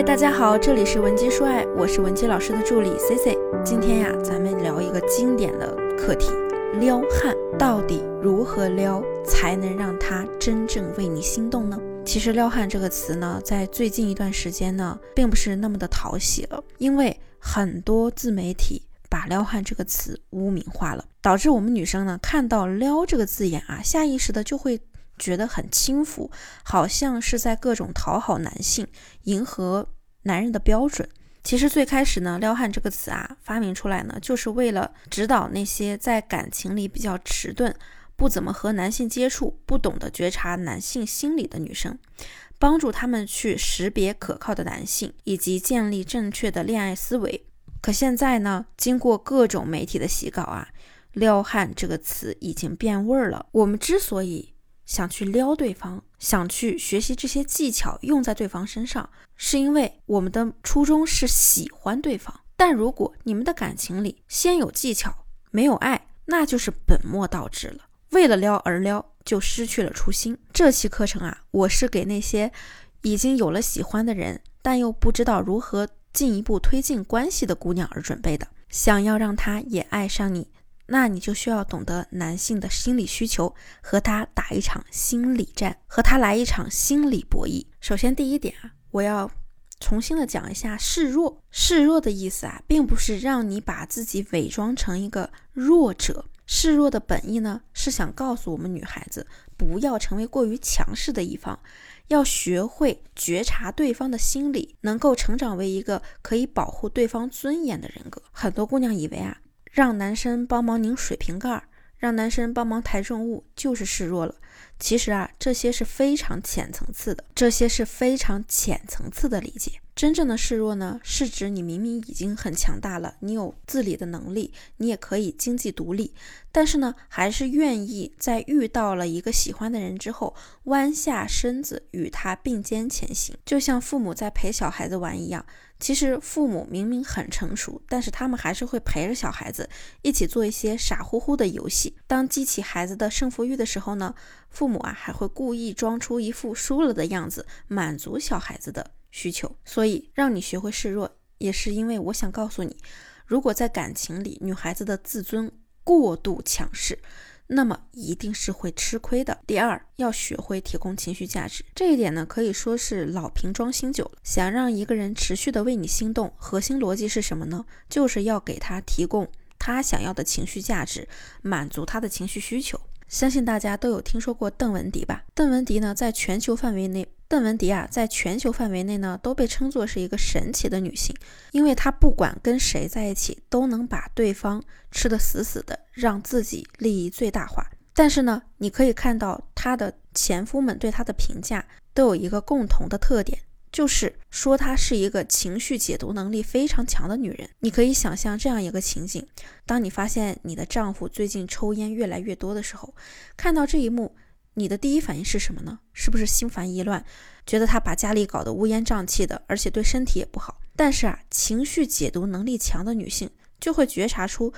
嗨，大家好，这里是文姬说爱，我是文姬老师的助理 C C。今天呀，咱们聊一个经典的课题：撩汉到底如何撩才能让他真正为你心动呢？其实“撩汉”这个词呢，在最近一段时间呢，并不是那么的讨喜了，因为很多自媒体把“撩汉”这个词污名化了，导致我们女生呢，看到“撩”这个字眼啊，下意识的就会。觉得很轻浮，好像是在各种讨好男性，迎合男人的标准。其实最开始呢，“撩汉”这个词啊，发明出来呢，就是为了指导那些在感情里比较迟钝、不怎么和男性接触、不懂得觉察男性心理的女生，帮助他们去识别可靠的男性，以及建立正确的恋爱思维。可现在呢，经过各种媒体的洗稿啊，“撩汉”这个词已经变味儿了。我们之所以想去撩对方，想去学习这些技巧用在对方身上，是因为我们的初衷是喜欢对方。但如果你们的感情里先有技巧，没有爱，那就是本末倒置了。为了撩而撩，就失去了初心。这期课程啊，我是给那些已经有了喜欢的人，但又不知道如何进一步推进关系的姑娘而准备的。想要让他也爱上你。那你就需要懂得男性的心理需求，和他打一场心理战，和他来一场心理博弈。首先，第一点啊，我要重新的讲一下示弱。示弱的意思啊，并不是让你把自己伪装成一个弱者。示弱的本意呢，是想告诉我们女孩子，不要成为过于强势的一方，要学会觉察对方的心理，能够成长为一个可以保护对方尊严的人格。很多姑娘以为啊。让男生帮忙拧水瓶盖，让男生帮忙抬重物，就是示弱了。其实啊，这些是非常浅层次的，这些是非常浅层次的理解。真正的示弱呢，是指你明明已经很强大了，你有自理的能力，你也可以经济独立，但是呢，还是愿意在遇到了一个喜欢的人之后，弯下身子与他并肩前行，就像父母在陪小孩子玩一样。其实父母明明很成熟，但是他们还是会陪着小孩子一起做一些傻乎乎的游戏。当激起孩子的胜负欲的时候呢，父母啊还会故意装出一副输了的样子，满足小孩子的。需求，所以让你学会示弱，也是因为我想告诉你，如果在感情里女孩子的自尊过度强势，那么一定是会吃亏的。第二，要学会提供情绪价值，这一点呢可以说是老瓶装新酒了。想让一个人持续的为你心动，核心逻辑是什么呢？就是要给他提供他想要的情绪价值，满足他的情绪需求。相信大家都有听说过邓文迪吧？邓文迪呢，在全球范围内。邓文迪啊，在全球范围内呢，都被称作是一个神奇的女性，因为她不管跟谁在一起，都能把对方吃得死死的，让自己利益最大化。但是呢，你可以看到她的前夫们对她的评价都有一个共同的特点，就是说她是一个情绪解读能力非常强的女人。你可以想象这样一个情景：当你发现你的丈夫最近抽烟越来越多的时候，看到这一幕。你的第一反应是什么呢？是不是心烦意乱，觉得他把家里搞得乌烟瘴气的，而且对身体也不好？但是啊，情绪解读能力强的女性就会觉察出，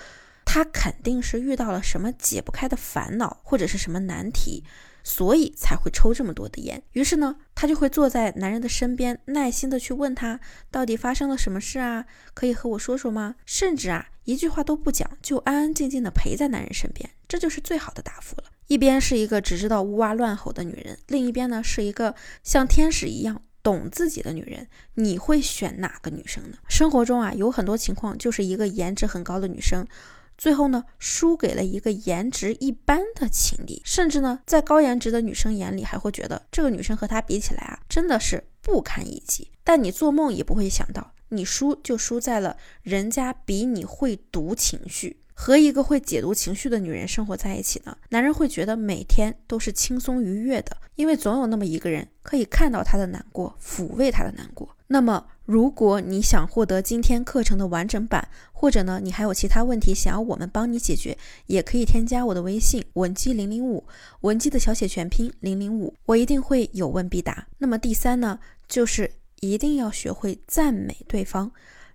她肯定是遇到了什么解不开的烦恼，或者是什么难题，所以才会抽这么多的烟。于是呢，她就会坐在男人的身边，耐心的去问他，到底发生了什么事啊？可以和我说说吗？甚至啊，一句话都不讲，就安安静静的陪在男人身边，这就是最好的答复了。一边是一个只知道呜哇乱吼的女人，另一边呢是一个像天使一样懂自己的女人。你会选哪个女生呢？生活中啊，有很多情况就是一个颜值很高的女生，最后呢输给了一个颜值一般的情敌，甚至呢在高颜值的女生眼里还会觉得这个女生和她比起来啊真的是不堪一击。但你做梦也不会想到，你输就输在了人家比你会读情绪。和一个会解读情绪的女人生活在一起呢，男人会觉得每天都是轻松愉悦的，因为总有那么一个人可以看到他的难过，抚慰他的难过。那么，如果你想获得今天课程的完整版，或者呢，你还有其他问题想要我们帮你解决，也可以添加我的微信文姬零零五，文姬的小写全拼零零五，我一定会有问必答。那么第三呢，就是一定要学会赞美对方。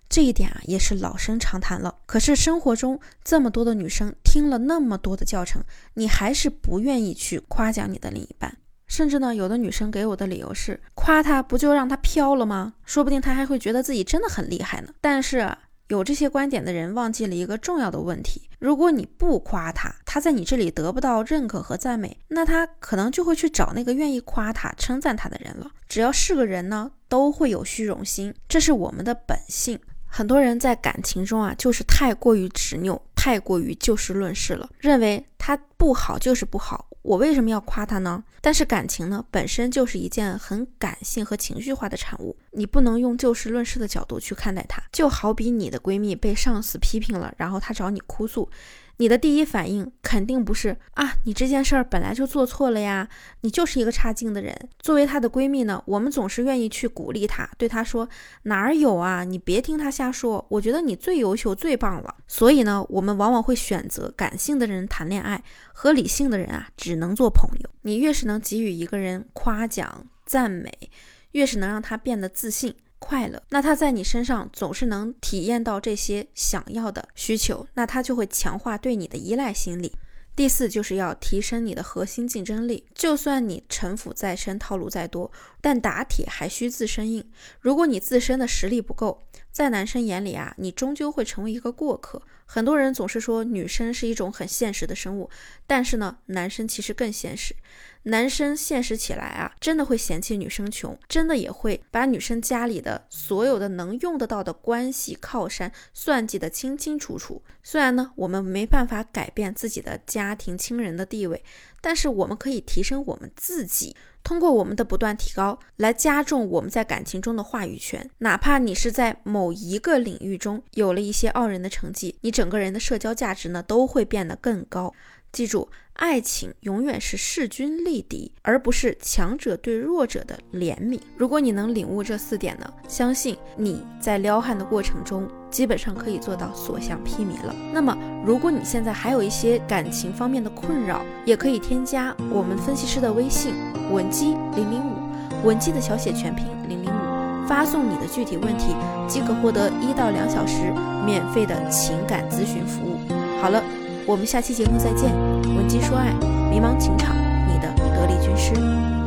这一点啊，也是老生常谈了。可是生活中这么多的女生听了那么多的教程，你还是不愿意去夸奖你的另一半。甚至呢，有的女生给我的理由是，夸他不就让他飘了吗？说不定他还会觉得自己真的很厉害呢。但是有这些观点的人忘记了一个重要的问题：如果你不夸他，他在你这里得不到认可和赞美，那他可能就会去找那个愿意夸他、称赞他的人了。只要是个人呢，都会有虚荣心，这是我们的本性。很多人在感情中啊，就是太过于执拗，太过于就事论事了，认为他不好就是不好。我为什么要夸他呢？但是感情呢，本身就是一件很感性和情绪化的产物，你不能用就事论事的角度去看待它。就好比你的闺蜜被上司批评了，然后她找你哭诉。你的第一反应肯定不是啊，你这件事儿本来就做错了呀，你就是一个差劲的人。作为她的闺蜜呢，我们总是愿意去鼓励她，对她说哪儿有啊，你别听她瞎说，我觉得你最优秀、最棒了。所以呢，我们往往会选择感性的人谈恋爱，和理性的人啊，只能做朋友。你越是能给予一个人夸奖、赞美，越是能让他变得自信。快乐，那他在你身上总是能体验到这些想要的需求，那他就会强化对你的依赖心理。第四，就是要提升你的核心竞争力。就算你城府再深，套路再多，但打铁还需自身硬。如果你自身的实力不够，在男生眼里啊，你终究会成为一个过客。很多人总是说女生是一种很现实的生物，但是呢，男生其实更现实。男生现实起来啊，真的会嫌弃女生穷，真的也会把女生家里的所有的能用得到的关系靠山算计得清清楚楚。虽然呢，我们没办法改变自己的家庭亲人的地位，但是我们可以提升我们自己。通过我们的不断提高，来加重我们在感情中的话语权。哪怕你是在某一个领域中有了一些傲人的成绩，你整个人的社交价值呢，都会变得更高。记住，爱情永远是势均力敌，而不是强者对弱者的怜悯。如果你能领悟这四点呢，相信你在撩汉的过程中，基本上可以做到所向披靡了。那么，如果你现在还有一些感情方面的困扰，也可以添加我们分析师的微信文姬零零五，文姬的小写全拼零零五，发送你的具体问题，即可获得一到两小时免费的情感咨询服务。好了。我们下期节目再见，闻鸡说爱，迷茫情场，你的得力军师。